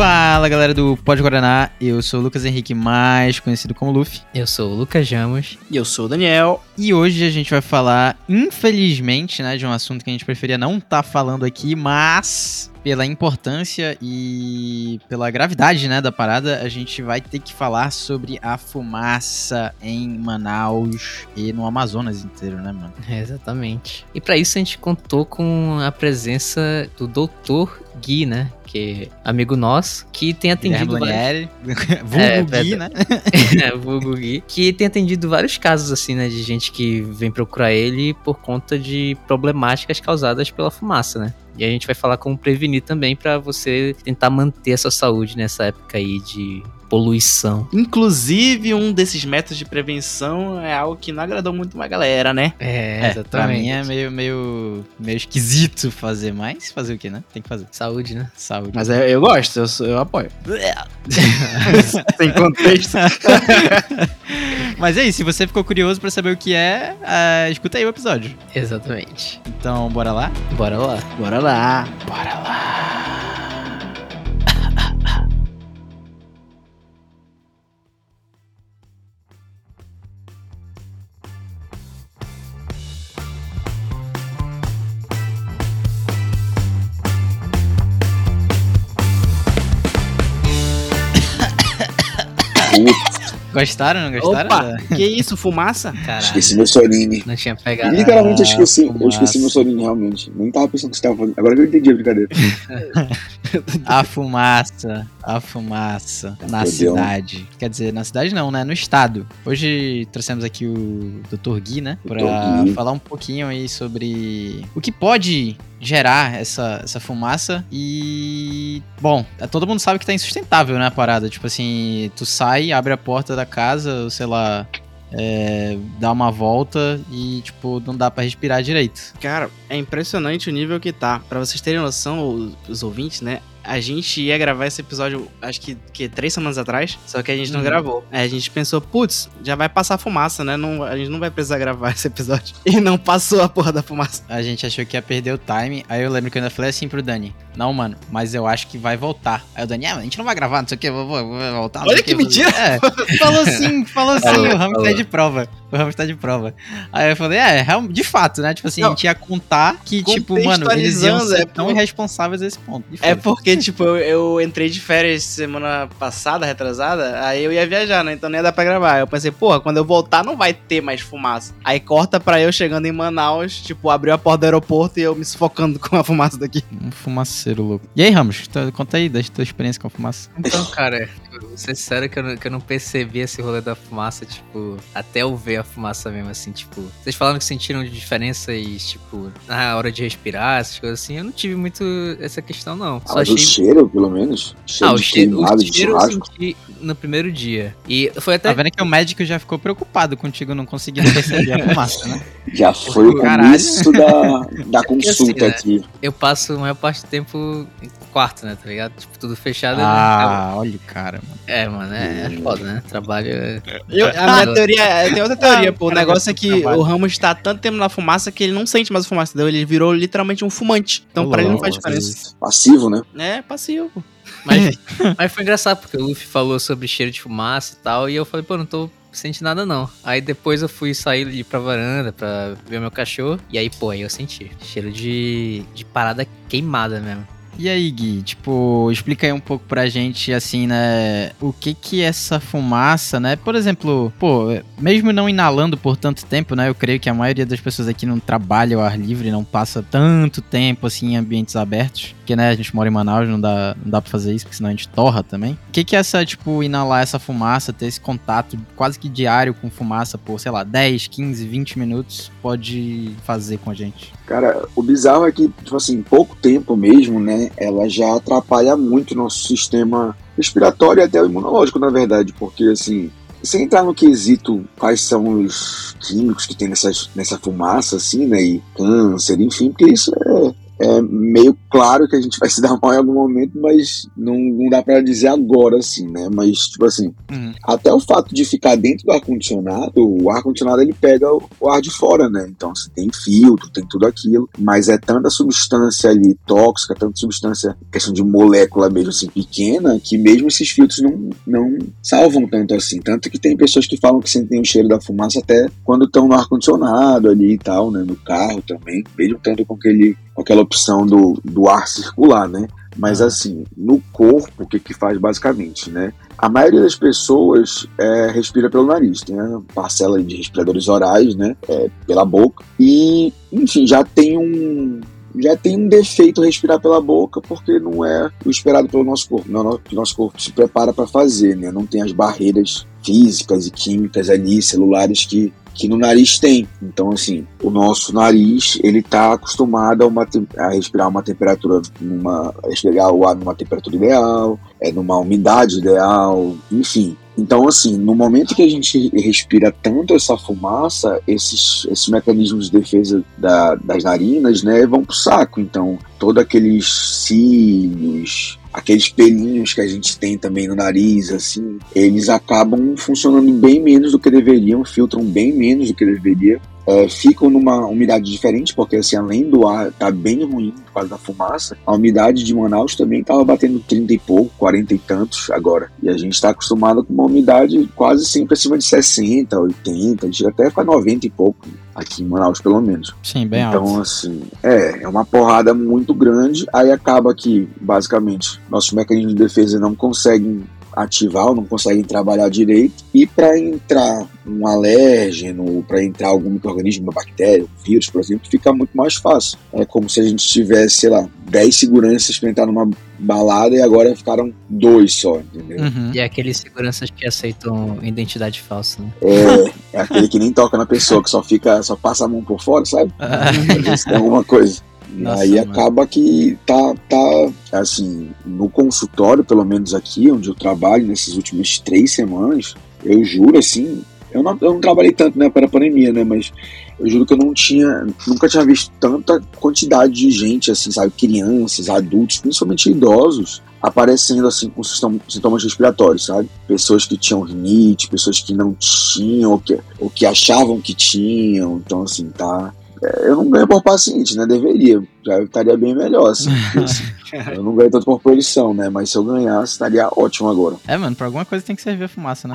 Fala galera do Pode Guaraná, eu sou o Lucas Henrique, mais conhecido como Luffy, Eu sou o Lucas Jamos. E eu sou o Daniel. e hoje a gente vai falar, infelizmente, né, de um assunto que a gente preferia não estar falando aqui, mas pela importância e pela gravidade, né, da parada, a gente vai ter que falar sobre a fumaça em Manaus e no Amazonas inteiro, né, mano? É, exatamente. E pra isso a gente contou com a presença do Dr. Gui, né? Que é amigo nosso, que tem atendido vários... Vulgo É, Gui, né? é, vulgo Gui, que tem atendido vários casos, assim, né? De gente que vem procurar ele por conta de problemáticas causadas pela fumaça, né? E a gente vai falar como prevenir também pra você tentar manter a sua saúde nessa época aí de poluição. Inclusive, um desses métodos de prevenção é algo que não agradou muito uma galera, né? É, É, pra mim é meio, meio, meio esquisito fazer, mas fazer o que, né? Tem que fazer. Saúde, né? Saúde. Mas eu, eu gosto, eu, sou- eu apoio. Sem contexto. Mas é isso, se você ficou curioso pra saber o que é, ah, escuta aí o episódio. Exatamente. Então, bora lá? Bora lá. Bora lá. Bora lá. Gostaram, não gostaram? Opa, que isso, fumaça? Caralho. Esqueci meu Sorini. Não tinha pegado. Literalmente eu esqueci, eu esqueci meu Sorini, realmente. Nem tava pensando que você tava fazendo. Agora que eu entendi a brincadeira. A fumaça, a fumaça na Entendeu? cidade. Quer dizer, na cidade não, né? No estado. Hoje trouxemos aqui o Dr. Gui, né? Pra Dr. Gui. falar um pouquinho aí sobre o que pode gerar essa, essa fumaça e... Bom, todo mundo sabe que tá insustentável, né, a parada. Tipo assim, tu sai, abre a porta da casa, ou sei lá... é, dá uma volta e, tipo, não dá pra respirar direito. Cara, é impressionante o nível que tá. Pra vocês terem noção, os ouvintes, né? A gente ia gravar esse episódio, acho que, que três semanas atrás, só que a gente não Uhum. gravou. Aí a gente pensou, putz, já vai passar fumaça, né? Não, a gente não vai precisar gravar esse episódio. E não passou a porra da fumaça. A gente achou que ia perder o time. Aí eu lembro que eu ainda falei assim pro Dani: Não, mano, mas eu acho que vai voltar. Aí o Dani, ah, a gente não vai gravar, não sei o que, vou, vou, vou voltar. Olha que vou- mentira! É, falou sim, falou sim. O Ramos falou. de prova. O Ramos tá de prova. Aí eu falei: É, de fato, né? Tipo assim, a Não. gente ia contar que, tipo, mano, eles iam ser é tão por- irresponsáveis a esse ponto. É porque, tipo, eu, eu entrei de férias semana passada, retrasada, aí eu ia viajar, né? Então não ia dar pra gravar. Eu pensei, porra, quando eu voltar não vai ter mais fumaça. Aí corta pra eu chegando em Manaus, tipo, abriu a porta do aeroporto e eu me sufocando com a fumaça daqui. Um fumaceiro louco. E aí, Ramos, conta aí da tua experiência com a fumaça. Então, cara, ser sério que eu, não, que eu não percebi esse rolê da fumaça, tipo, até eu ver a fumaça mesmo, assim, tipo. Vocês falaram que sentiram diferenças, tipo, na hora de respirar, essas coisas assim. Eu não tive muito essa questão, não. Ah, Só mas achei. o cheiro, pelo menos. Cheiro Ah, o de cheiro, queimado, o de cheiro eu senti no primeiro dia. E foi até. Tá vendo que o médico já ficou preocupado contigo não conseguindo perceber a fumaça, né? Já foi o começo da, da consulta assim, né? aqui. Eu passo a maior parte do tempo em quarto, né, tá ligado? Tipo, tudo fechado. né? Ah, olha o cara, mano. É, mano, é, é foda, né? Trabalho. é- Eu- a minha teoria, tem outra teoria, pô. O negócio é que o Ramos tá há tanto tempo na fumaça que ele não sente mais a fumaça, entendeu? Ele virou literalmente um fumante. Então pra ele não faz diferença. Passivo, né? É passivo. pô. Mas, mas foi engraçado, porque o Luffy falou sobre cheiro de fumaça e tal, e eu falei, pô, não tô sentindo nada não. Aí depois eu fui sair ir pra varanda pra ver meu cachorro, e aí, pô, aí eu senti. Cheiro de, de parada queimada mesmo. E aí, Gui, tipo, explica aí um pouco pra gente, assim, né, o que que essa fumaça, né, por exemplo, pô, mesmo não inalando por tanto tempo, né, eu creio que a maioria das pessoas aqui não trabalha ao ar livre, não passa tanto tempo, assim, em ambientes abertos, porque, né, a gente mora em Manaus, não dá, não dá pra fazer isso, porque senão a gente torra também. O que que essa, tipo, inalar essa fumaça, ter esse contato quase que diário com fumaça por, sei lá, 10, 15, 20 minutos pode fazer com a gente? Cara, o bizarro é que, tipo assim, pouco tempo mesmo, né? Ela já atrapalha muito nosso sistema respiratório e até o imunológico, na verdade, porque assim. Sem entrar no quesito quais são os químicos que tem nessa, nessa fumaça, assim, né? E câncer, enfim, porque isso é, é meio claro que a gente vai se dar mal em algum momento, mas não, não dá para dizer agora, assim, né? Mas, tipo assim, uhum. até o fato de ficar dentro do ar-condicionado, o ar-condicionado ele pega o, o, ar de fora, né? Então, você tem filtro, tem tudo aquilo, mas é tanta substância ali tóxica, tanta substância, questão de molécula mesmo assim, pequena, que mesmo esses filtros não, não salvam tanto assim. Tanto que tem pessoas que falam que sentem o cheiro da fumaça até quando estão no ar-condicionado ali e tal, né? No carro também, mesmo tanto com aquele aquela opção do, do ar circular, né? Mas ah. assim, no corpo, o que que faz basicamente, né? A maioria das pessoas é, respira pelo nariz, tem a parcela de respiradores orais, né? É, pela boca. E, enfim, já tem um, já tem um defeito respirar pela boca porque não é o esperado pelo nosso corpo, não, que o nosso corpo se prepara para fazer, né? Não tem as barreiras físicas e químicas ali, celulares que que no nariz tem. Então, assim, o nosso nariz, ele tá acostumado a, uma, a respirar uma temperatura, numa, respirar o ar numa temperatura ideal, é numa umidade ideal, enfim. Então, assim, no momento que a gente respira tanto essa fumaça, esses, esses mecanismos de defesa da, das narinas, né, vão pro saco. Então, todos aqueles cílios, aqueles pelinhos que a gente tem também no nariz, assim, eles acabam funcionando bem menos do que deveriam, filtram bem menos do que deveria é, ficam numa umidade diferente, porque assim, além do ar tá bem ruim por causa da fumaça, a umidade de Manaus também tava batendo 30 e pouco, 40 e tantos agora. E a gente está acostumado com uma umidade quase sempre acima de 60, 80, chega até para 90 e pouco aqui em Manaus, pelo menos. Sim, bem então, alto. Então, assim, é, é uma porrada muito grande. Aí acaba que, basicamente, nossos mecanismos de defesa não conseguem ativar ou não conseguem trabalhar direito. E para entrar um alérgeno, para entrar algum microorganismo, uma bactéria, um vírus, por exemplo, fica muito mais fácil. É como se a gente tivesse, sei lá, 10 seguranças para entrar numa balada e agora ficaram dois só, entendeu? Uhum. E é aqueles seguranças que aceitam identidade falsa, né? É, é aquele que nem toca na pessoa, que só fica, só passa a mão por fora, sabe? tem alguma coisa. Nossa, aí mano. acaba que tá, tá, assim, no consultório, pelo menos aqui, onde eu trabalho nessas últimas três semanas, eu juro, assim, eu não, eu não trabalhei tanto, né, para a pandemia, né, mas eu juro que eu não tinha, nunca tinha visto tanta quantidade de gente, assim, sabe, crianças, adultos, principalmente idosos, aparecendo, assim, com sintomas respiratórios, sabe? Pessoas que tinham rinite, pessoas que não tinham, ou que, ou que achavam que tinham, então, assim, tá, eu não ganho por paciente, né? Deveria. Já estaria bem melhor, assim. eu não ganho tanto por produção, né? Mas se eu ganhasse, estaria ótimo agora. É, mano, pra alguma coisa tem que servir a fumaça, né?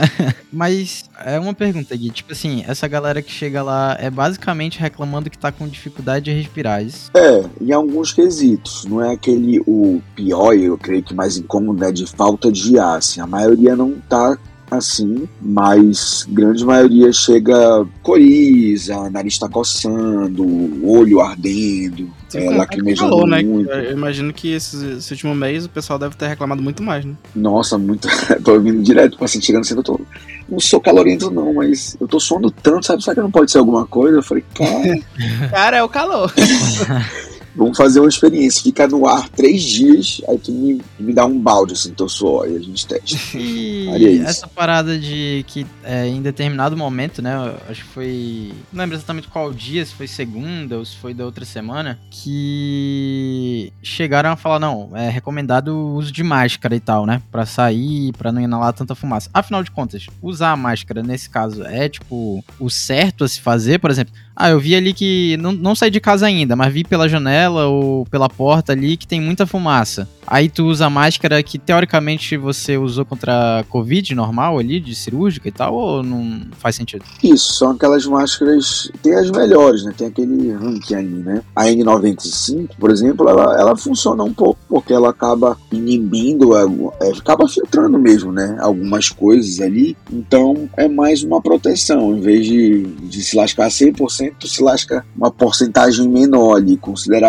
Mas é uma pergunta aqui. Tipo assim, essa galera que chega lá é basicamente reclamando que tá com dificuldade de respirar. É isso? É, em alguns quesitos. Não é aquele o pior, eu creio que mais incômodo, né? De falta de ar. Assim. A maioria não tá assim, mas grande maioria chega coriza, nariz tá coçando, olho ardendo, é, lacrimejando falou, né? muito. Eu imagino que esse, esse, último mês o pessoal deve ter reclamado muito mais, né? Nossa, muito. tô vindo direto, tipo assim, chegando cedo, eu tô. Não sou calorento, não, mas eu tô suando tanto, sabe? Será que não pode ser alguma coisa? Eu falei, cara. cara, é o calor. Vamos fazer uma experiência, fica no ar três dias, aí tu me, me dá um balde assim, teu suor, aí a gente testa. E essa parada de que é, em determinado momento, né, acho que foi, não lembro exatamente qual dia, se foi segunda ou se foi da outra semana, que chegaram a falar, não, é recomendado o uso de máscara e tal, né, pra sair, pra não inalar tanta fumaça. Afinal de contas, usar a máscara nesse caso é, tipo, o certo a se fazer, por exemplo, ah, eu vi ali que. Não, não saí de casa ainda, mas vi pela janela ou pela porta ali que tem muita fumaça. Aí tu usa a máscara que teoricamente você usou contra a Covid normal ali, de cirúrgica e tal, ou não faz sentido? Isso, são aquelas máscaras. Tem as melhores, né? Tem aquele ranking ali, né? A N95, por exemplo, ela, ela funciona um pouco, porque ela acaba inibindo, é, acaba filtrando mesmo, né? Algumas coisas ali. Então é mais uma proteção. Em vez de, de se lascar 100%, se lasca uma porcentagem menor ali,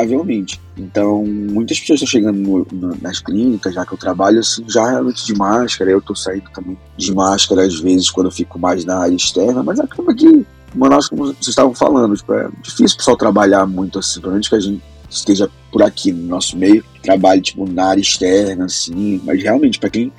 consideravelmente. Então, muitas pessoas estão chegando no, no, nas clínicas, já que eu trabalho assim, já realmente de máscara. Eu estou saindo também de máscara às vezes quando eu fico mais na área externa, mas acaba que, Manaus, como vocês estavam falando, tipo, é difícil o pessoal trabalhar muito assim, menos que a gente esteja por aqui no nosso meio, trabalhe tipo na área externa, assim, mas realmente, para quem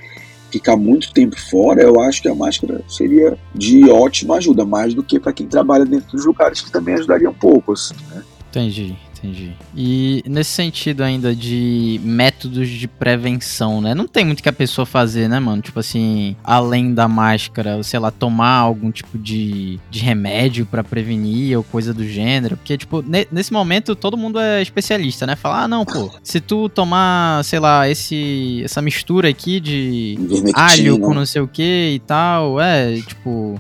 ficar muito tempo fora, eu acho que a máscara seria de ótima ajuda, mais do que para quem trabalha dentro dos lugares, que também ajudaria um pouco, assim, né? Entendi Entendi. E nesse sentido ainda de métodos de prevenção, né? Não tem muito que a pessoa fazer, né, mano? Tipo assim, além da máscara, sei lá, tomar algum tipo de, de remédio para prevenir ou coisa do gênero. Porque, tipo, ne nesse momento todo mundo é especialista, né? Falar, ah, não, pô, se tu tomar, sei lá, esse, essa mistura aqui de alho com não sei o que e tal, é, tipo,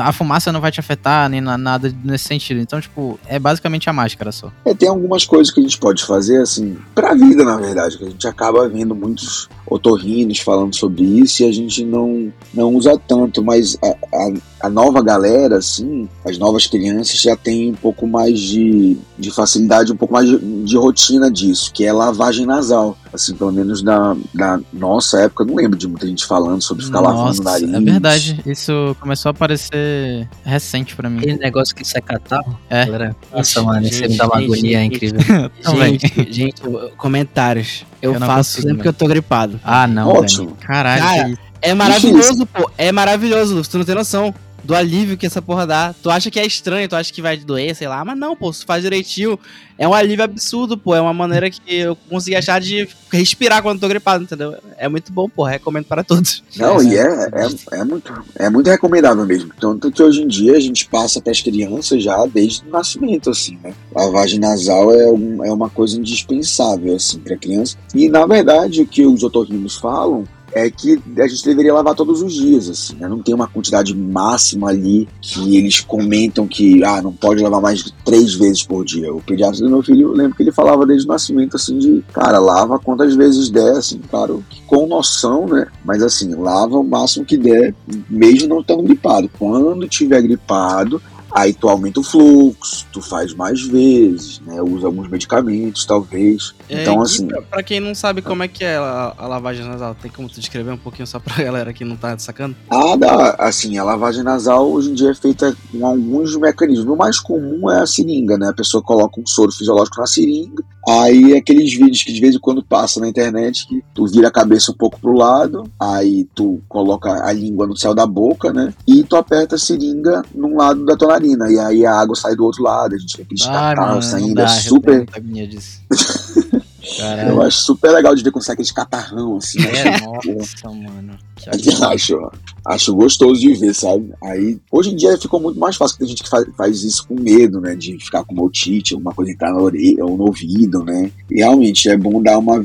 a fumaça não vai te afetar nem nada nesse sentido. Então, tipo, é basicamente a máscara só. É, tem algumas coisas que a gente pode fazer, assim, pra vida, na verdade, que a gente acaba vendo muitos otorrinos falando sobre isso e a gente não, não usa tanto, mas a, a, a, nova galera, assim, as novas crianças já tem um pouco mais de, de facilidade, um pouco mais de, de rotina disso, que é lavagem nasal. Assim, pelo menos na, na nossa época, não lembro de muita gente falando sobre ficar nossa, lavando o nariz. É verdade, isso começou a aparecer recente pra mim. Aquele negócio que sai catarro. É. Galera, nossa, mano, isso me dá uma agonia incrível. gente, gente, comentários. Eu, eu faço sempre que eu tô gripado. Ah, não. Ótimo. Caralho. Cara, é maravilhoso, pô. É maravilhoso, tu não tem noção do alívio que essa porra dá. Tu acha que é estranho, tu acha que vai doer, sei lá, mas não, pô, se faz direitinho, é um alívio absurdo, pô. É uma maneira que eu consegui achar de respirar quando tô gripado, entendeu? É muito bom, pô. Recomendo para todos. Não, é, e é, é, é, muito, é muito recomendável mesmo. Tanto que hoje em dia a gente passa para as crianças já desde o nascimento, assim, né? Lavagem nasal é, um, é uma coisa indispensável, assim, para criança. E na verdade, o que os otorrinos falam é que a gente deveria lavar todos os dias, assim, né? Não tem uma quantidade máxima ali que eles comentam que, ah, não pode lavar mais de três vezes por dia. O pediatra do meu filho, eu lembro que ele falava desde o nascimento, assim, de, cara, lava quantas vezes der, assim, claro, com noção, né? Mas, assim, lava o máximo que der, mesmo não estando gripado. Quando tiver gripado, Aí tu aumenta o fluxo, tu faz mais vezes, né? Usa alguns medicamentos, talvez. É, então, assim. Pra, pra, quem não sabe como é que é a, a, lavagem nasal, tem como tu descrever um pouquinho só pra galera que não tá sacando? Ah, dá. Assim, a lavagem nasal hoje em dia é feita com alguns mecanismos. O mais comum é a seringa, né? A pessoa coloca um soro fisiológico na seringa. Aí aqueles vídeos que de vez em quando passa na internet que tu vira a cabeça um pouco pro lado, aí tu coloca a língua no céu da boca, né? E tu aperta a seringa num lado da tua E aí a água sai do outro lado, a gente tem aqueles catarros saindo. É super. Eu acho super legal de ver como sai aqueles catarrão assim. É, nossa, mano. acho, acho gostoso de ver, sabe? Aí, hoje em dia ficou muito mais fácil, porque tem gente que faz, faz isso com medo, né? De ficar com otite, alguma coisa entrar na orelha ou no ouvido, né? E realmente é bom dar uma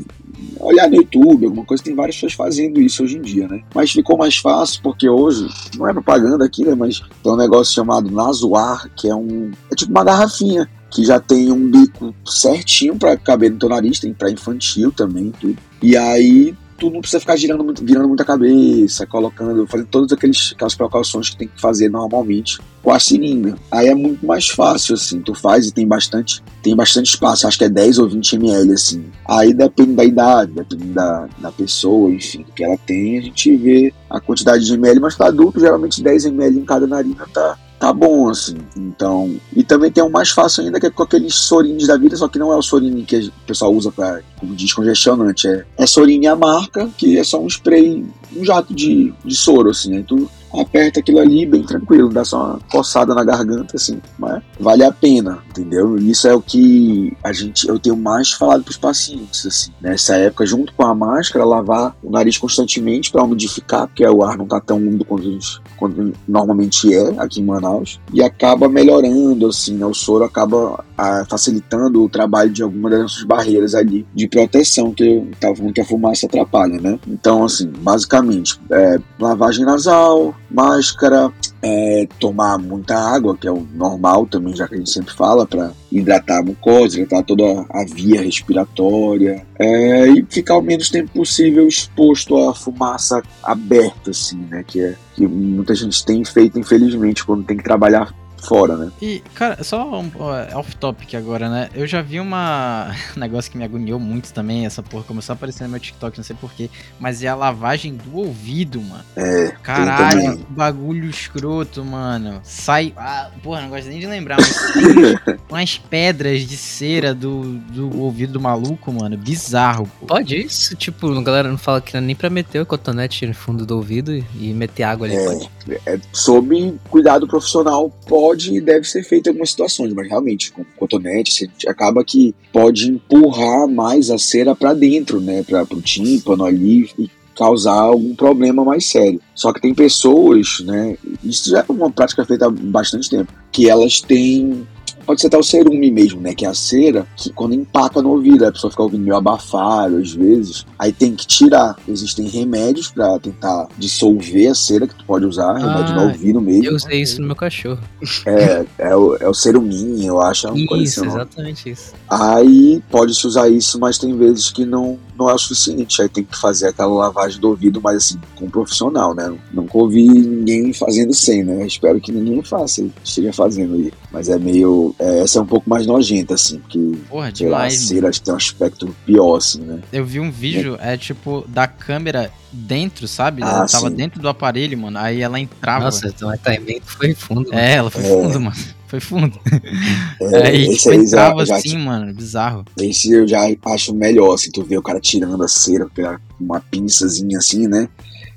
olhar no YouTube, alguma coisa, tem várias pessoas fazendo isso hoje em dia, né? Mas ficou mais fácil porque hoje, não é propaganda aqui, né? Mas tem um negócio chamado Nasoar, que é um. É tipo uma garrafinha que já tem um bico certinho para caber no teu nariz, tem para infantil também, tudo. E aí tu não precisa ficar girando virando muita cabeça, colocando, fazendo todas aqueles, aquelas precauções que tem que fazer normalmente com a seringa. Aí é muito mais fácil, assim, tu faz e tem bastante, tem bastante espaço, acho que é 10 ou 20 ml, assim. Aí depende da idade, depende da, da pessoa, enfim, que ela tem, a gente vê a quantidade de ml, mas para adulto, geralmente 10 ml em cada narina tá, tá bom, assim. Então. E também tem um mais fácil ainda, que é com aqueles sorines da vida, só que não é o sorine que o pessoal usa para como descongestionante. É, é sorine a marca, que é só um spray, um jato de, de soro, assim, né? Tu aperta aquilo ali bem tranquilo, dá só uma coçada na garganta, assim, mas vale a pena, entendeu? Isso é o que a gente, eu tenho mais falado para os pacientes, assim, nessa época, junto com a máscara, lavar o nariz constantemente para umidificar, porque o ar não tá tão úmido quanto, quanto normalmente é aqui em Manaus, e acaba melhorando, assim, né? O soro acaba a, facilitando o trabalho de alguma das nossas barreiras ali de proteção que tava falando que a fumaça atrapalha, né? Então, assim, basicamente, é, lavagem nasal, máscara, é, tomar muita água, que é o normal também, já que a gente sempre fala, para hidratar a mucosa, hidratar toda a via respiratória é, e ficar o menos tempo possível exposto à fumaça aberta, assim, né? Que é que muita gente tem feito, infelizmente, quando tem que trabalhar fora, né? E, cara, só um, off-topic agora, né? Eu já vi uma um negócio que me agoniou muito também, essa porra começou a aparecer no meu TikTok, não sei porquê, mas é a lavagem do ouvido, mano. É. Caralho, bagulho escroto, mano. Sai. Ah, porra, não gosto nem de lembrar, mas umas pedras de cera do, do ouvido do maluco, mano. Bizarro, pô. Pode isso? Tipo, a galera não fala que não é nem pra meter o cotonete no fundo do ouvido e, meter água ali, é, pode. É, sob cuidado profissional, pode pode e deve ser feito em algumas situações, mas realmente, com cotonete, assim, acaba que pode empurrar mais a cera para dentro, né, para o tímpano ali e causar algum problema mais sério. Só que tem pessoas, né, isso já é uma prática feita há bastante tempo, que elas têm Pode ser até o cerume mesmo, né? Que é a cera, que quando empaca no ouvido, a pessoa fica ouvindo meio abafado às vezes. Aí tem que tirar. Existem remédios para tentar dissolver a cera que tu pode usar, remédio no Ah, ouvido mesmo. Eu usei isso no meu cachorro. É, é o, é o ceruminho, eu acho. É Isso, assim, exatamente isso. Aí pode-se usar isso, mas tem vezes que não, não é o suficiente. Aí tem que fazer aquela lavagem do ouvido, mas assim, com um profissional, né? Nunca ouvi ninguém fazendo sem, né? Espero que ninguém faça, esteja fazendo aí. Mas é meio. é, essa é um pouco mais nojenta, assim, porque. Porra, Sei lá, a demais, mano. cera acho que tem um aspecto pior, assim, né? Eu vi um vídeo, é tipo, da câmera dentro, sabe? Ah, ela tava sim. dentro do aparelho, mano. Aí ela entrava. Nossa, então o timing foi fundo. É, ela foi É. fundo, mano. Foi fundo. É, aí, esse tipo, aí já, entrava já assim, mano. Bizarro. Esse eu já acho melhor, assim, tu vê o cara tirando a cera com uma pinçazinha assim, né?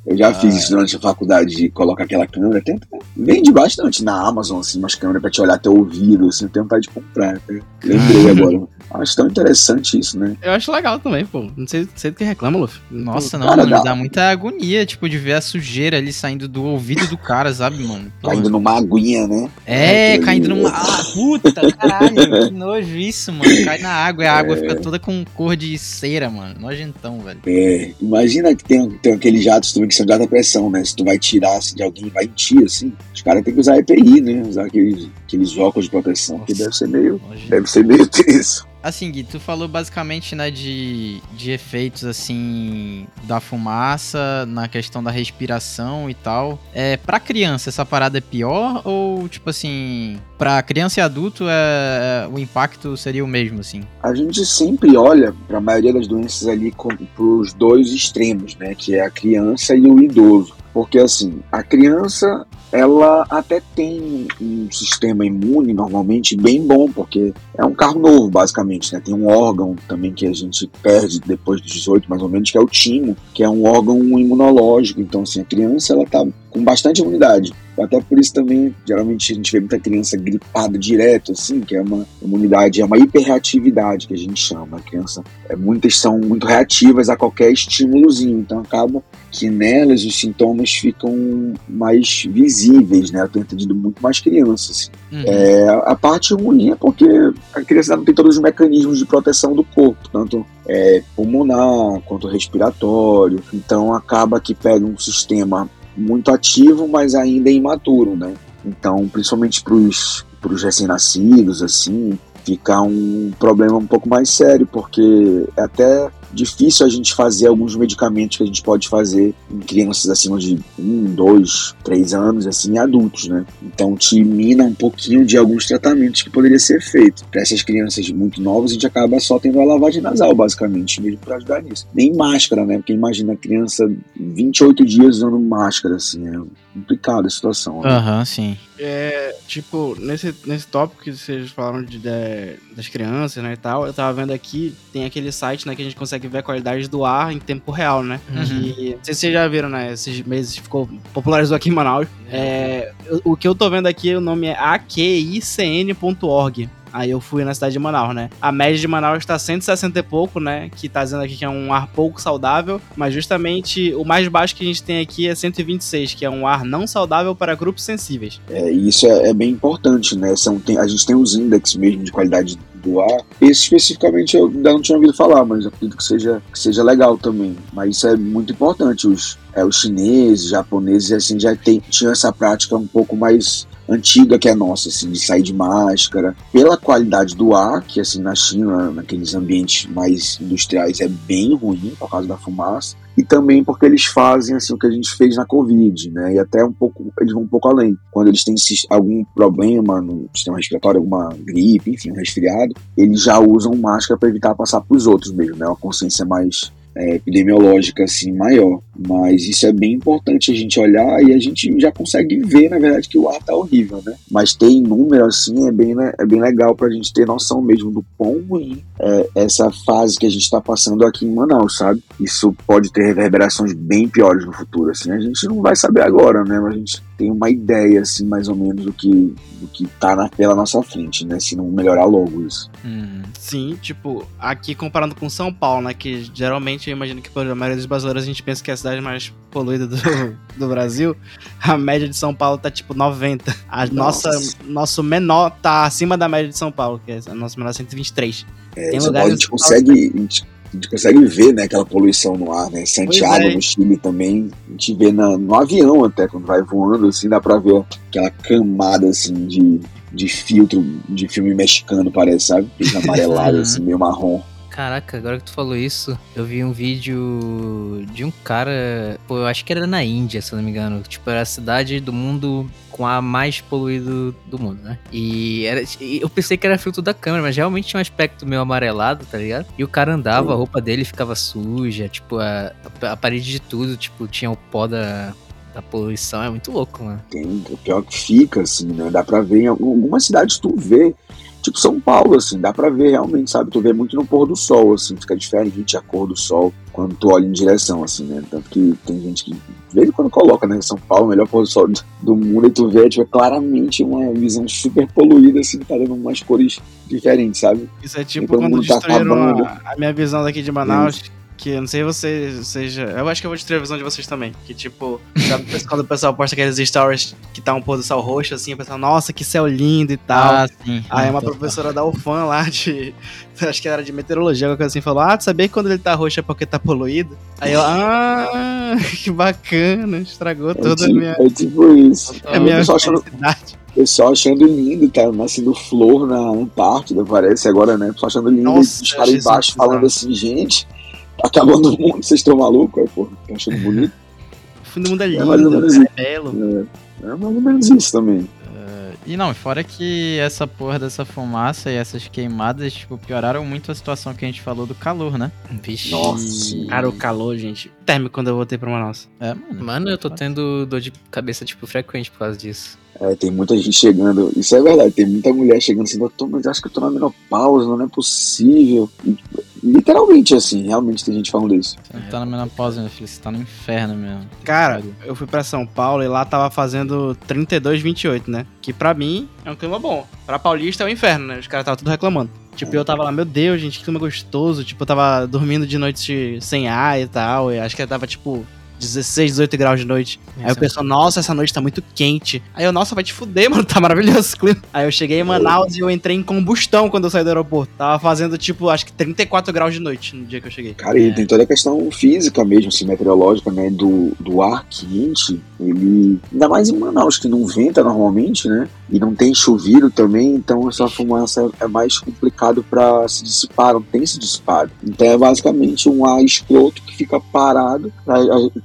Eu já Ah, fiz isso durante a faculdade de colocar aquela câmera. Tem, vende bastante na Amazon, assim, umas câmeras pra te olhar teu ouvido, assim, vontade de comprar. né? Lembrei agora. Acho tão interessante isso, né? Eu acho legal também, pô. Não sei, sei do que reclama, Luffy. Nossa, não, Cara, mano. dá- Dá muita agonia, tipo, de ver a sujeira ali saindo do ouvido do cara, sabe, mano? Caindo numa aguinha, né? É, Aquele- caindo numa. Ah, puta, caralho, que nojo isso, mano. Cai na água e a água fica toda com cor de cera, mano. Nojentão, velho. É, imagina que tem, tem aqueles jatos também de alta pressão, né? Se tu vai tirar assim, de alguém e vai em ti, assim, os caras têm que usar EPI, né? Usar aqueles, aqueles óculos de proteção, que deve ser meio. Nojento. Deve ser meio tenso. Assim, Gui, tu falou basicamente, né, de, de efeitos, assim, da fumaça, na questão da respiração e tal. É, pra criança, essa parada é pior? Ou, tipo assim, pra criança e adulto, é, o impacto seria o mesmo, assim? A gente sempre olha para a maioria das doenças ali para os dois extremos, né? Que é a criança e o idoso. Porque assim, a criança ela até tem um sistema imune normalmente bem bom, porque é um carro novo, basicamente, né? Tem um órgão também que a gente perde depois dos 18, mais ou menos, que é o timo, que é um órgão imunológico. Então, assim, a criança ela tá com bastante imunidade. Até por isso também, geralmente a gente vê muita criança gripada direto, assim, que é uma imunidade, é uma hiperreatividade que a gente chama. A criança, é, muitas são muito reativas a qualquer estímulozinho, então acaba que nelas os sintomas ficam mais visíveis, né? Eu tenho atendido muito mais crianças. Uhum. É, a parte ruim é porque a criança não tem todos os mecanismos de proteção do corpo, tanto é, pulmonar quanto respiratório. Então acaba que pega um sistema muito ativo, mas ainda imaturo, né? Então, principalmente para os recém-nascidos, assim, fica um problema um pouco mais sério, porque é até difícil a gente fazer alguns medicamentos que a gente pode fazer em crianças acima de um, dois, três anos, assim, em adultos, né? Então te mina um pouquinho de alguns tratamentos que poderia ser feito. Para essas crianças muito novas, a gente acaba só tendo a lavagem nasal, basicamente, mesmo para ajudar nisso. Nem máscara, né? Porque imagina a criança 28 dias usando máscara, assim, é complicada a situação. né? Aham, sim. É, tipo, nesse, nesse tópico que vocês falaram de, de- das crianças, né, e tal, eu tava vendo aqui, tem aquele site, né, que a gente consegue ver a qualidade do ar em tempo real, né? Uhum. Que, não sei se vocês já viram, né, esses meses ficou popularizou aqui em Manaus. É, eu- o que eu tô vendo aqui, o nome é aqicn.org. Aí eu fui na cidade de Manaus, né? A média de Manaus tá 160 e pouco, né? Que tá dizendo aqui que é um ar pouco saudável. Mas justamente o mais baixo que a gente tem aqui é 126, que é um ar não saudável para grupos sensíveis. É, isso é, é bem importante, né? São, tem- a gente tem os índices mesmo de qualidade do ar. Esse especificamente eu ainda não tinha ouvido falar, mas acredito que seja, que seja legal também. Mas isso é muito importante. Os, é, os chineses, japoneses, assim, já tem, tinham essa prática um pouco mais antiga que a nossa, assim, de sair de máscara. Pela qualidade do ar, que assim, na China, naqueles ambientes mais industriais, é bem ruim por causa da fumaça e também porque eles fazem assim o que a gente fez na Covid, né? E até um pouco, eles vão um pouco além. Quando eles têm algum problema no sistema respiratório, alguma gripe, enfim, um resfriado, eles já usam máscara para evitar passar para os outros mesmo, né? Uma consciência mais é, epidemiológica assim maior. Mas isso é bem importante a gente olhar e a gente já consegue ver, na verdade, que o ar tá horrível, né? Mas ter em número assim é bem, le- é bem legal pra gente ter noção mesmo do quão ruim é essa fase que a gente tá passando aqui em Manaus, sabe? Isso pode ter reverberações bem piores no futuro, assim. A gente não vai saber agora, né? Mas a gente tem uma ideia, assim, mais ou menos, do que, do que tá na, pela nossa frente, né? Se não melhorar logo isso. Hum. Sim, tipo, aqui comparando com São Paulo, né? Que geralmente eu imagino que por a maioria dos brasileiros a gente pensa que é a cidade mais poluída do, do Brasil. A média de São Paulo tá tipo 90. A nossa, Nossa. nosso menor tá acima da média de São Paulo, que é a nossa menor é 123. É, Tem lugares Paulo, a gente consegue. A gente, a gente consegue ver, né, aquela poluição no ar, né? Santiago, é. no Chile também. A gente vê na, no avião até, quando vai voando, assim, dá pra ver aquela camada, assim, de, de filtro de filme mexicano, parece, sabe? Amarelado, assim, meio marrom. Caraca, agora que tu falou isso, eu vi um vídeo de um cara, pô, eu acho que era na Índia, se eu não me engano. Tipo, era a cidade do mundo com a mais poluído do mundo, né? E era, e eu pensei que era filtro da câmera, mas realmente tinha um aspecto meio amarelado, tá ligado? E o cara andava, a roupa dele ficava suja, tipo, a, a parede de tudo, tipo, tinha o pó da, da poluição. É muito louco, mano. Tem, o pior que fica, assim, né? Dá pra ver em algum- algumas cidades tu vê, tipo São Paulo, assim, dá pra ver realmente, sabe? Tu vê muito no pôr do sol, assim, fica diferente a cor do sol quando tu olha em direção, assim, né? Tanto que tem gente que, de vez em quando coloca, né? São Paulo, o melhor pôr do sol do- do mundo, e tu vê, tipo, é claramente uma visão super poluída, assim, tá dando umas cores diferentes, sabe? Isso é tipo todo quando mundo tá destruíram acabando. a, a minha visão daqui de Manaus. Que eu não sei você seja. Eu acho que eu vou destruir a visão de vocês também. Que tipo, sabe quando o pessoal posta aqueles stories que tá um pôr do sol roxo, assim, o pessoal, nossa, que céu lindo e tal. Ah, sim. Aí uma professora da UFAM lá de. Acho que era de meteorologia, alguma coisa assim, falou: Ah, tu sabia que quando ele tá roxo é porque tá poluído? Aí eu, ah, que bacana, estragou É toda a tipo, minha, é tipo isso. a minha o pessoal achando, pessoal achando lindo, tá nascendo flor na Antártida, parece agora, né? O pessoal achando lindo Nossa, os caras embaixo falando assim, gente, acabando o mundo, vocês estão malucos? É, pô, tá achando bonito? O fim do mundo é É mais ou lindo, menos é isso. belo. É, é mais ou menos isso também. E não, fora que essa porra dessa fumaça e essas queimadas, tipo, pioraram muito a situação que a gente falou do calor, né? Vixe. Nossa. Cara, o calor, gente. Térmico quando eu voltei pra Manaus. É, mano. Mano, eu tô tendo dor de cabeça, tipo, frequente por causa disso. É, tem muita gente chegando, isso é verdade, tem muita mulher chegando assim, doutor, mas acho que eu tô na menopausa, não é possível. E, literalmente, assim, realmente tem gente falando isso. Você não tá na menopausa, meu filho, você tá no inferno mesmo. Cara, eu fui pra São Paulo e lá tava fazendo 32, 28, né? Que pra mim é um clima bom. Pra paulista é o inferno, né? Os caras estavam tudo reclamando. Tipo, eu tava lá, meu Deus, gente, que clima gostoso. Tipo, eu tava dormindo de noite sem ar e tal. E acho que tava, tipo, 16, 18 graus de noite. Aí o pessoal, nossa, essa noite tá muito quente. Aí eu, nossa, vai te fuder, mano, tá maravilhoso o clima. Aí eu cheguei em Manaus e eu entrei em combustão quando eu saí do aeroporto. Tava fazendo, tipo, acho que 34 graus de noite no dia que eu cheguei. Cara, e tem toda a questão física mesmo, assim, meteorológica, né, do, do ar quente, ele, ainda mais em Manaus, que não venta normalmente, né, e não tem chuveiro também, então essa fumaça é mais complicado para se dissipar, não tem se dissipado. Então é basicamente um ar escroto que fica parado pra,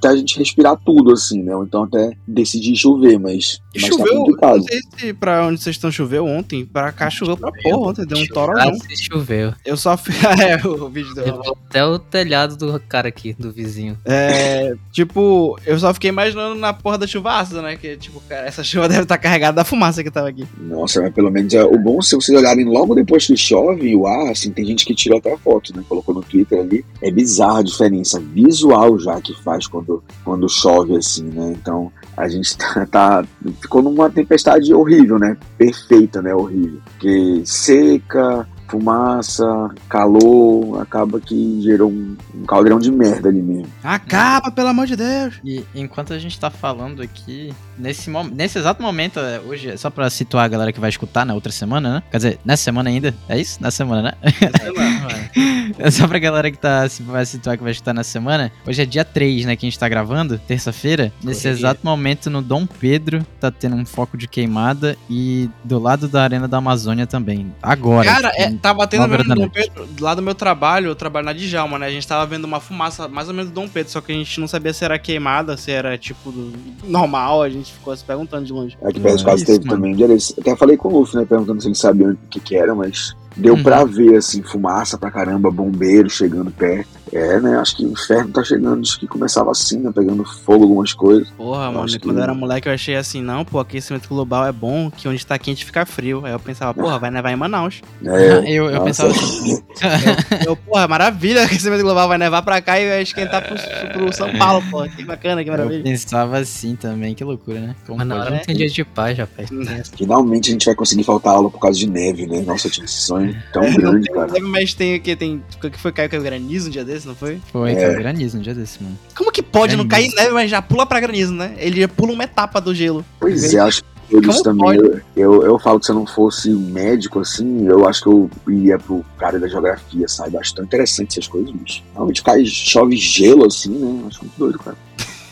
até a gente respirar tudo, assim, né, ou então até decidir chover, mas, E mas tá choveu, complicado. não sei se pra onde vocês estão choveu ontem, pra cá choveu pra porra ontem, deu um torozão. Ah, choveu. Eu só fui. é, o vídeo do. Levou até o telhado do cara aqui, do vizinho. É, tipo, eu só fiquei imaginando na porra da chuvaça, né? Que, tipo, cara, essa chuva deve estar carregada da fumaça que tava aqui. Nossa, mas pelo menos é, o bom se vocês olharem logo depois que chove o ar, assim, tem gente que tirou até a foto, né? Colocou no Twitter ali. É bizarra a diferença visual já que faz quando, quando chove, assim, né? Então a gente tá, tá- ficou numa tempestade horrível, né? Perfeita, né? Horrível. Porque seca, fumaça, calor, acaba que gerou um, um caldeirão de merda ali mesmo. Acaba, pelo amor de Deus! E enquanto a gente tá falando aqui, nesse, mom- nesse exato momento, é, hoje, só pra situar a galera que vai escutar na outra semana, né? Quer dizer, nessa semana ainda. É isso? Na semana, né? É só pra galera que tá, se vai situar que vai escutar na semana. Hoje é dia 3, né? Que a gente tá gravando, terça-feira. Nesse exato momento, no Dom Pedro, tá tendo um foco de queimada. E do lado da Arena da Amazônia também. Agora. Cara, é, tá batendo nove horas mesmo no Dom Pedro, lá do meu trabalho, eu trabalho na Djalma, né? A gente tava vendo uma fumaça mais ou menos do Dom Pedro, só que a gente não sabia se era queimada, se era tipo do- normal, a gente ficou se perguntando de longe. Aqui perto de É casa isso, teve mano. também um dia desse. Até falei com o Luffy, né? Perguntando se ele sabia o que, que era, mas deu Uhum. pra ver, assim, fumaça pra caramba, bombeiro chegando perto. É, né? Acho que o inferno tá chegando. Acho que começava assim, né? Pegando fogo algumas coisas. Porra, Eu mano, quando que- eu era moleque eu achei assim, não, pô, aquecimento global é bom, que onde tá quente fica frio. Aí eu pensava, porra, vai nevar em Manaus. É, eu, eu pensava assim, Eu, porra, maravilha, aquecimento global vai nevar pra cá e vai esquentar pro, pro São Paulo, pô. Que bacana, que eu maravilha. pensava assim também, que loucura, né? Como Mas na hora não tem dia de paz, rapaz. Essa- Finalmente a gente vai conseguir faltar aula por causa de neve, né? Nossa, eu tinha esse sonho tão grande, cara. mas tem o que? Tem. O que foi? Caiu, caiu granizo um dia desse, não foi? Foi, É. granizo um dia desse, mano. Como que pode não cair neve, mas já pula pra granizo, né? Ele já pula uma etapa do gelo. Pois é, acho que eu disse Como também. Eu, eu, eu falo que se eu não fosse médico, assim, eu acho que eu iria pro cara da geografia, sabe? Acho tão interessante essas coisas, bicho. Realmente cai, chove gelo, assim, né? Acho muito doido, cara.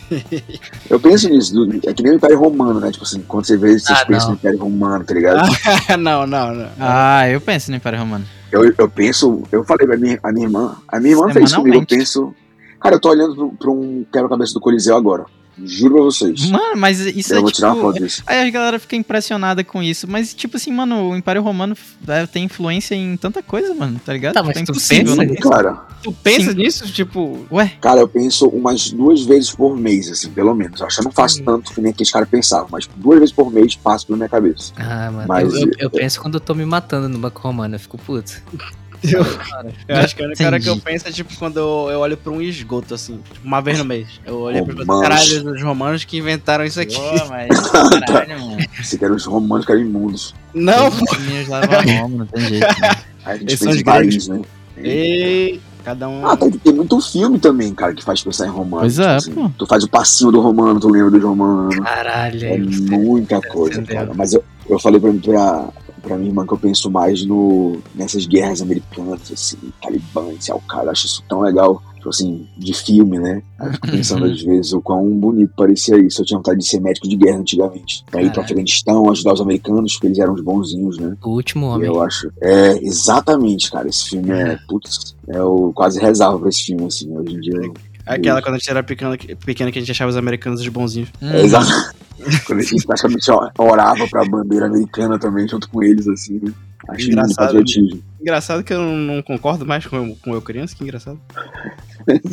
Eu penso nisso, do- é que nem o Império Romano, né? Tipo assim, quando você vê, você Ah, pensa não. no Império Romano, tá ligado? não, não, não. Ah, eu penso no Império Romano. Eu, eu penso, eu falei pra minha, a minha irmã, a minha irmã fez comigo, eu penso. Cara, eu tô olhando pra um quebra-cabeça do Coliseu agora. Juro pra vocês. Mano, mas isso eu é vou tipo... tirar uma foto disso. Aí a galera fica impressionada com isso, mas tipo assim, mano, o Império Romano é, tem influência em tanta coisa, mano, tá ligado? Tá, mas é tu impossível, pensa né? nisso? Cara, Tu pensa Sim. nisso? Tipo. Ué, cara, eu penso umas duas vezes por mês, assim, pelo menos. Eu acho que eu não faço Hum. tanto que nem aqueles caras pensavam, mas duas vezes por mês passa pela minha cabeça. Ah, mano. Mas- eu, eu- eu penso quando eu tô me matando no banco romano, eu fico puto. Eu, Cara, eu acho que a única hora que eu penso é tipo quando eu, eu olho pra um esgoto, assim, tipo, uma vez no mês. Eu pra Romanos. caralho os romanos que inventaram isso aqui. Pô, mas caralho, mano. Você quer os romanos que eram imundos. Não, Os a Roma, não tem jeito. né? Aí a gente Eles né? Ei, cada um. Ah, tem, tem muito filme também, cara, que faz pensar em romano. Pois é, tipo pô. Tu faz o passinho do romano, tu lembra dos romanos. Caralho. É muita coisa, cara. Mas eu, eu falei pra, pra, pra minha irmã que eu penso mais no, nessas guerras americanas, assim, Talibã, esse Al-Qaeda. Eu acho isso tão legal, tipo assim, de filme, né? Aí eu fico pensando Uhum. às vezes o quão bonito parecia isso. Eu tinha vontade de ser médico de guerra antigamente. Pra ir pro Caralho. Afeganistão, ajudar os americanos, porque eles eram os bonzinhos, né? O último E homem. eu acho. É, exatamente, cara. Esse filme é. Putz, eu quase rezava pra esse filme, assim. Hoje em dia. eu- Aquela quando a gente era pequeno, pequeno que a gente achava os americanos os bonzinhos. Hum, É, exato. Quando a gente praticamente ó, orava pra bandeira americana também, junto com eles, assim, né? Acho lindo o Engraçado. patriotismo. Engraçado que eu não, não concordo mais com, eu- com eu criança, que engraçado.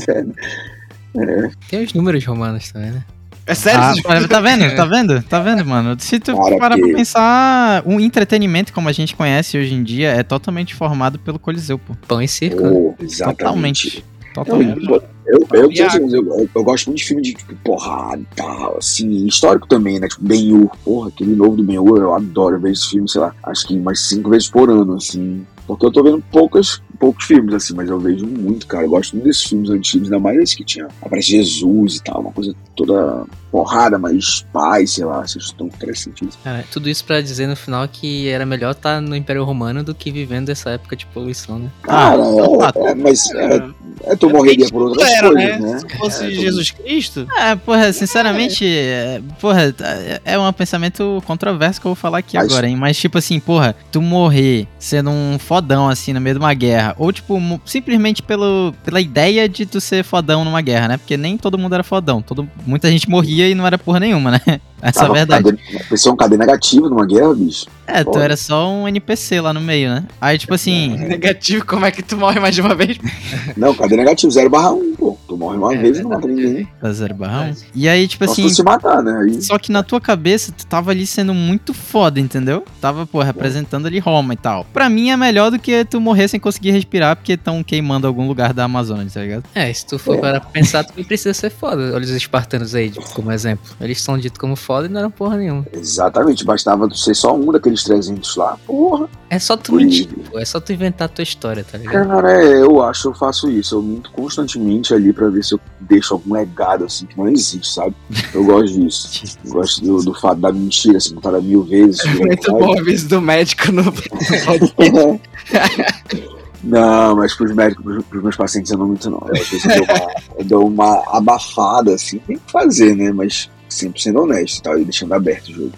É, Tem os números romanos também, né? É sério? Ah, tá vendo? Tá vendo? Tá vendo, mano? Se tu Cara, parar que- pra pensar, o entretenimento como a gente conhece hoje em dia é totalmente formado pelo Coliseu, pô. Pão e circo. né? pô, exatamente. Totalmente. Totalmente. eu, eu, eu, eu, eu gosto muito de filme de tipo, porrada e tal, assim, histórico também, né? Tipo, Ben-Hur, porra, aquele novo do Ben-Hur, eu adoro ver esse filme, sei lá, acho que umas cinco vezes por ano, assim. Porque eu tô vendo poucas, poucos filmes, assim, mas eu vejo muito, cara. Eu gosto muito desses filmes antigos, ainda mais esse que tinha. Aparece Jesus e tal, uma coisa toda porrada, mas paz, sei lá, acho tão interessante isso. Cara, tudo isso pra dizer no final que era melhor estar no Império Romano do que vivendo essa época de poluição, né? Cara, Ah, é, é, mas é, É, é, tu morreria por outras era, coisas, né? né? Se fosse É, tu- Jesus Cristo, É, porra, sinceramente, é, porra, é- é um pensamento controverso que eu vou falar aqui Mas- agora, hein? Mas, tipo assim, porra, tu morrer sendo um fodão, assim, no meio de uma guerra, ou, tipo, simplesmente pelo, pela ideia de tu ser fodão numa guerra, né? Porque nem todo mundo era fodão, todo, muita gente morria e não era porra nenhuma, né? Essa é a Tava verdade. Cadê, pessoa é um cadê negativo numa guerra, bicho. É, tu era só um NPC lá no meio, né? Aí, tipo assim, negativo, como é que tu morre mais de uma vez? Não, cadê negativo? 0 barra 1, pô. Tu morre uma É, vez e não mata ninguém. da zero barrão. E aí, tipo assim, tu se matar, né? Aí, Só que na tua cabeça, tu tava ali sendo muito foda, entendeu? Tava, pô, representando ali Roma e tal. Pra mim é melhor do que tu morrer sem conseguir respirar porque estão queimando algum lugar da Amazônia, tá ligado? É, se tu for para pensar, tu nem precisa ser foda. Olha os espartanos aí, tipo, como exemplo. Eles são ditos como foda e não eram porra nenhuma. exatamente, bastava tu ser só um daqueles 300 lá. Porra. É só tu mentir, pô. É só tu inventar a tua história, tá ligado? Cara, é, eu acho, eu faço isso. Eu minto constantemente ali pra ver se eu deixo algum legado, assim, que não existe, sabe? Eu gosto disso. Eu gosto do, do fato da mentira, assim, contada mil vezes. de Muito bom o aviso do médico no. Não, mas pros médicos, pros, meus pacientes eu não muito não. Eu, às vezes eu dou, uma, eu dou uma abafada, assim, tem que fazer, né? Mas sempre sendo honesto, tá? E deixando aberto o jogo.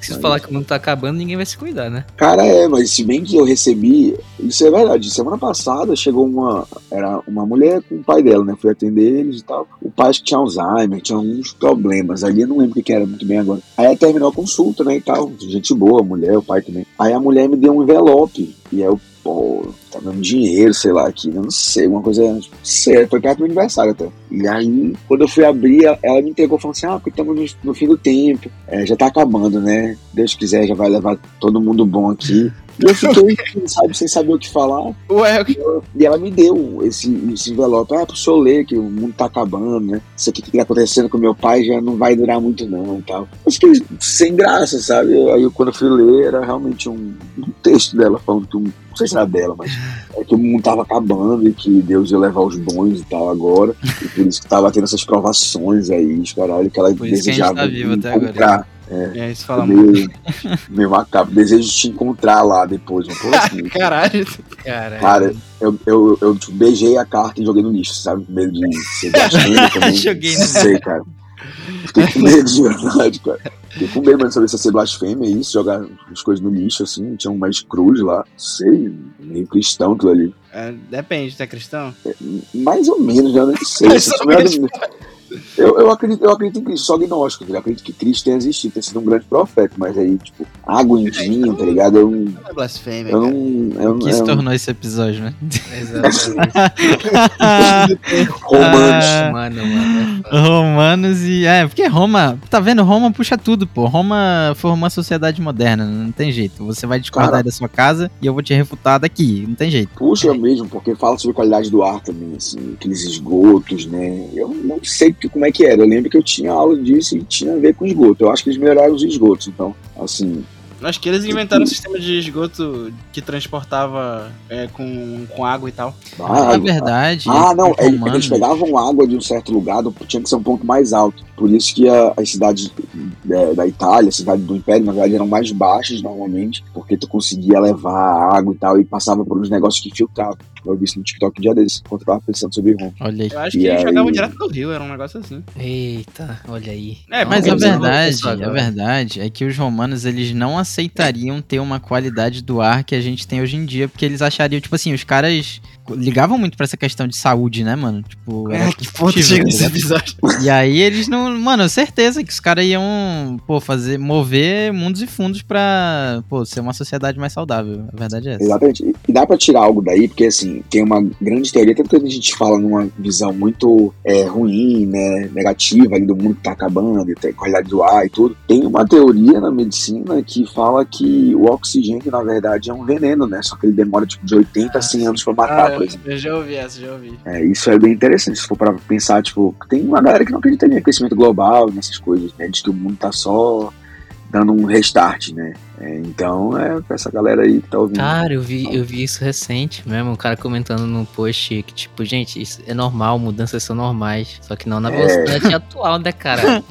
Se tu falar que o mundo tá acabando, ninguém vai se cuidar, né? Cara, é, mas se bem que eu recebi, isso é verdade. Semana passada chegou uma, era uma mulher com o pai dela, né? Fui atender eles e tal. O pai acho que tinha Alzheimer, tinha alguns problemas ali, eu não lembro o que que era muito bem agora. Aí terminou a consulta, né, e tal. Gente boa, a mulher, o pai também. Aí a mulher me deu um envelope E aí eu, pô, tá dando dinheiro, sei lá, aqui, eu não sei, uma coisa, tipo, sério, foi perto do meu aniversário até. E aí, quando eu fui abrir, ela me entregou falando assim, ah, porque estamos no, no fim do tempo, é, já tá acabando, né? Deus quiser, já vai levar todo mundo bom aqui. E eu fiquei, sabe, sem saber o que falar. Ué, o que- E ela me deu esse, esse envelope, ah, pro senhor ler que o mundo tá acabando, né? Isso aqui que tá acontecendo com meu pai já não vai durar muito não e tal. Eu fiquei sem graça, sabe? Aí eu, quando eu fui ler, era realmente um, um texto dela falando que, um, não sei se era dela, mas é que o mundo tava acabando e que Deus ia levar os bons e tal agora. E por isso que tava tendo essas provações aí, caralho, que ela Por isso que a gente desejava tá vivo até agora. É, isso fala muito. Meio, meio macabro. Desejo te encontrar lá depois. Uma coisa assim. Caralho. Cara, Cara, eu, eu, eu beijei a carta e joguei no lixo, sabe? Com medo de ser blasfêmia também. Joguei no Não sei, cara. Fiquei com medo de verdade, cara. Fiquei com medo de saber se ia ser blasfêmia é isso, jogar as coisas no lixo, assim. Tinha umas cruz lá. Não sei, meio cristão aquilo ali. É, depende, tu é cristão? Mais ou menos, eu nem sei. Mais ou tiver- menos. Eu, eu, acredito, eu acredito em Cristo, sou agnóstico? Eu acredito que Cristo tenha existido, tenha sido um grande profeta, mas aí, tipo, água em vinho, tá ligado? Eu, é blasfêmia, eu não. Eu, que se tornou esse episódio, né? Romanos. Ah, mano, mano. é. Romanos e. É, porque Roma. Tá vendo? Roma puxa tudo, pô. Roma foi uma sociedade moderna, não tem jeito. Você vai discordar Cara. da sua casa e eu vou te refutar daqui. Não tem jeito. Puxa mesmo, porque fala sobre qualidade do ar também, assim, aqueles esgotos, né? Eu não sei que- como é que era. Eu lembro que eu tinha aula disso e tinha a ver com esgoto. Eu acho que eles melhoraram os esgotos, então, assim. Acho que eles inventaram um sistema de esgoto que transportava é, com, com água e tal. Ah, Na verdade. ah, não, os eles, pegavam água de um certo lugar, do- tinha que ser um ponto mais alto. Por isso que a- as cidades é, da Itália, a cidade do Império, na verdade, eram mais baixas normalmente, porque tu conseguia levar a água e tal, e passava por uns negócios que filtravam. Eu vi isso no TikTok um dia desses, enquanto eu tava pensando sobre Roma. Olha aí. Eu acho E que eles aí? jogavam direto do rio, era um negócio assim. Eita, olha aí. É, Mas a verdade, a verdade é que os romanos eles não aceitariam ter uma qualidade do ar que a gente tem hoje em dia, porque eles achariam, tipo assim, os caras ligavam muito pra essa questão de saúde, né, mano? Tipo, era É, que ponto chega tá nesse episódio? E aí eles não. Mano, certeza que os caras iam, pô, fazer. mover mundos e fundos pra, pô, ser uma sociedade mais saudável. A verdade é essa. Exatamente. E- dá pra tirar algo daí, porque assim, tem uma grande teoria, tanto que a gente fala numa visão muito é, ruim, né, negativa ali do mundo que tá acabando, e tem qualidade do ar e tudo. Tem uma teoria na medicina que fala que o oxigênio, na verdade, é um veneno, né? Só que ele demora tipo de 80 a 100 anos pra matar, por exemplo. eu já ouvi essa, já ouvi. É, isso é bem interessante, se for pra pensar, tipo, tem uma galera que não acredita em aquecimento global, nessas coisas, né? Diz que o mundo tá só dando um restart, né? É, então, é pra essa galera aí que tá ouvindo. Cara, eu vi, eu vi isso recente mesmo, um cara comentando no post que, tipo, gente, isso é normal, mudanças são normais. Só que não na velocidade atual, né, cara?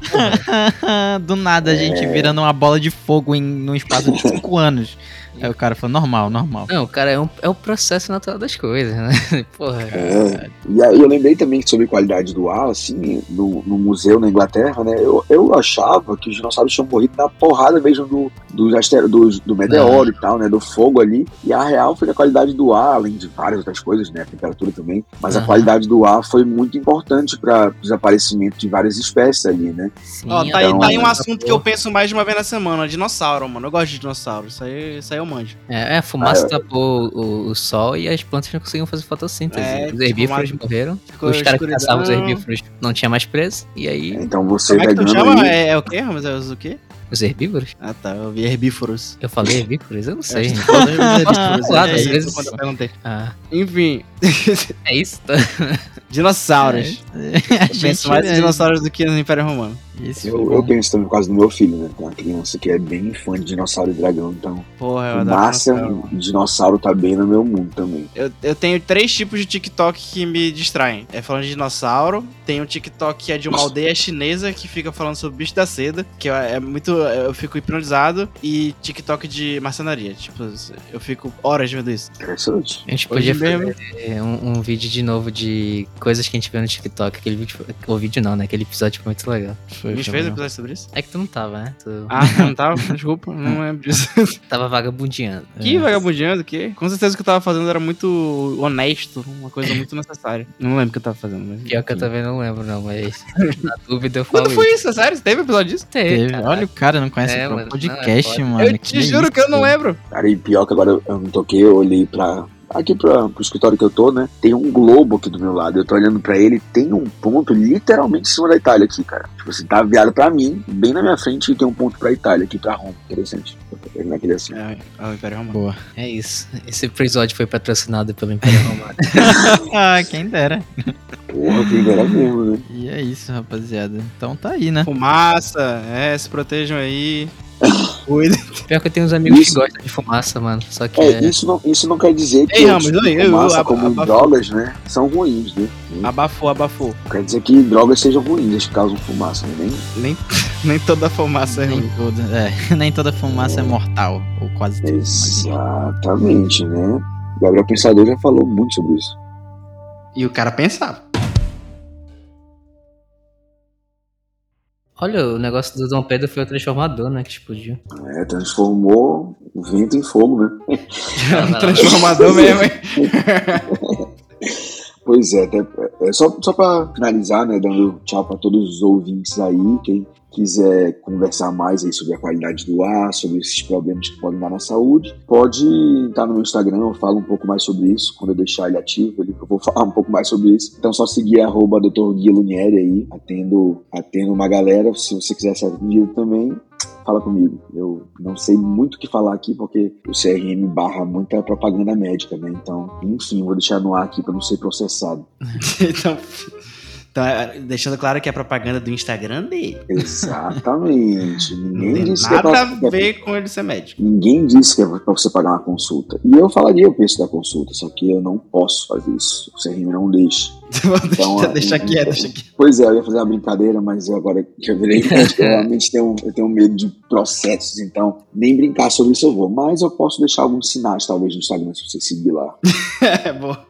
Do nada a gente virando uma bola de fogo em num espaço de 5 anos. Aí o cara falou, normal, normal. Não, cara, é, um, é o processo natural das coisas, né? Porra. É, e aí eu lembrei também sobre qualidade do ar, assim, no, no museu na Inglaterra, né? Eu, eu achava que os dinossauros tinham morrido na porrada mesmo do, dos astero, dos- do meteoro e tal, né? Do fogo ali. E a real foi que a qualidade do ar, além de várias outras coisas, né? A temperatura também. Mas a qualidade do ar foi muito importante para o desaparecimento de várias espécies ali, né? Sim, Ó, tá, aí, então, tá aí um é, assunto que eu penso mais de uma vez na semana, dinossauro, mano. Eu gosto de dinossauro, isso aí, isso aí eu manjo. É, é, a fumaça Ah, tapou o, o sol e as plantas não conseguiam fazer fotossíntese. É, os herbívoros fumaça- morreram. Ficou os caras que caçavam os herbívoros não tinha mais preso. E aí, Então você Como é que tu chama? aí. É, é o quê, Ramos? É o quê? Os herbívoros? Ah, tá, eu vi herbívoros. Eu falei herbívoros? Eu não sei. Eu herbívoros, Claro, é às isso, vezes- quando eu perguntei. Ah, Enfim, é isso? Tá? dinossauros. Gente- penso mais em dinossauros do que no Império Romano. Esse Eu, eu penso também por causa do meu filho, né? Tem uma criança que é bem fã de dinossauro e dragão, então Porra, eu o adoro massa dinossauro. dinossauro tá bem no meu mundo também. Eu, eu tenho três tipos de TikTok que me distraem. É falando de dinossauro, tem um TikTok que é de uma aldeia chinesa que fica falando sobre bicho da seda, que é é muito. Eu fico hipnotizado, e TikTok de marcenaria. Tipo, eu fico horas vendo isso. Interessante. A gente Hoje podia mesmo. fazer um, um vídeo de novo de coisas que a gente vê no TikTok. Aquele vídeo, foi- o vídeo não, né? Aquele episódio foi muito legal. Foi, A gente fez um episódio sobre isso? É que tu não tava, né? Tu Ah, não tava? Desculpa, não lembro disso. tava vagabundeando. Que vagabundeando, que? Com certeza o que eu tava fazendo era muito honesto, uma coisa muito necessária. Não lembro o que eu tava fazendo, mas. Pior que eu também não lembro, não, mas na dúvida eu falo Quando foi isso. isso? É Sério? Teve episódio disso? Teve, Teve. Olha o cara cara não conhece É, o mano, não, é podcast, mano. eu te juro que eu não lembro. Cara, e pior que agora eu me toquei, eu olhei pra. Aqui pra, pro escritório que eu tô, né? Tem um globo aqui do meu lado. Eu tô olhando pra ele, tem um ponto literalmente em cima da Itália aqui, cara. Tipo assim, tá virado pra mim, bem na minha frente, e tem um ponto pra Itália aqui pra Roma. Interessante. Naquele assim. É, é o Império Romano. Boa. É isso. Esse episódio foi patrocinado pelo Império Romano. Ah, quem dera. Porra, quem dera mesmo, né? E é isso, rapaziada. Então tá aí, né? Fumaça, é, se protejam aí. Cuidem. Pior que eu tenho uns amigos Isso. que gostam de fumaça, mano. Só que É, é. isso não, isso não quer dizer que Ei, oi, tipos de eu- fumaça, ab- como abafou. drogas, né? São ruins, né? Abafou, abafou. Não quer dizer que drogas sejam ruins, eles causam fumaça, né? Nem Nem, nem toda fumaça é Nem ruim. toda, é, nem toda fumaça é mortal, ou quase tudo. mas enfim. Exatamente, né? O Gabriel Pensador já falou muito sobre isso. E o cara pensava. Olha, o negócio do Dom Pedro foi o transformador, né? Que explodiu. É, transformou o vento em fogo, né? É um transformador mesmo, hein? Pois é, até, é só, só para finalizar, né, dando tchau para todos os ouvintes aí, quem quiser conversar mais aí sobre a qualidade do ar, sobre esses problemas que podem dar na saúde, pode estar no meu Instagram, eu falo um pouco mais sobre isso, quando eu deixar ele ativo, ali, eu vou falar um pouco mais sobre isso. Então só seguir arroba Dr. Gui Lunieri aí, atendo, atendo uma galera, se você quiser ser atendido também, fala comigo. Eu não sei muito o que falar aqui, porque o CRM barra muita propaganda médica, né? Então, enfim, vou deixar no ar aqui para não ser processado. então, então, é, deixando claro que é propaganda do Instagram dele. Exatamente. Ninguém disse que é nada pra, a ver com ele ser médico. Ninguém disse que é pra você pagar uma consulta. E eu falaria o preço da consulta, só que eu não posso fazer isso. O CRM não deixa. Então, deixa, é, deixa quieto, deixa quieto. Pois é, eu ia fazer uma brincadeira, mas eu agora que eu virei médico, eu realmente tenho, eu tenho medo de processos, então nem brincar sobre isso eu vou. Mas eu posso deixar alguns sinais, talvez, no Instagram, se você seguir lá. É, boa.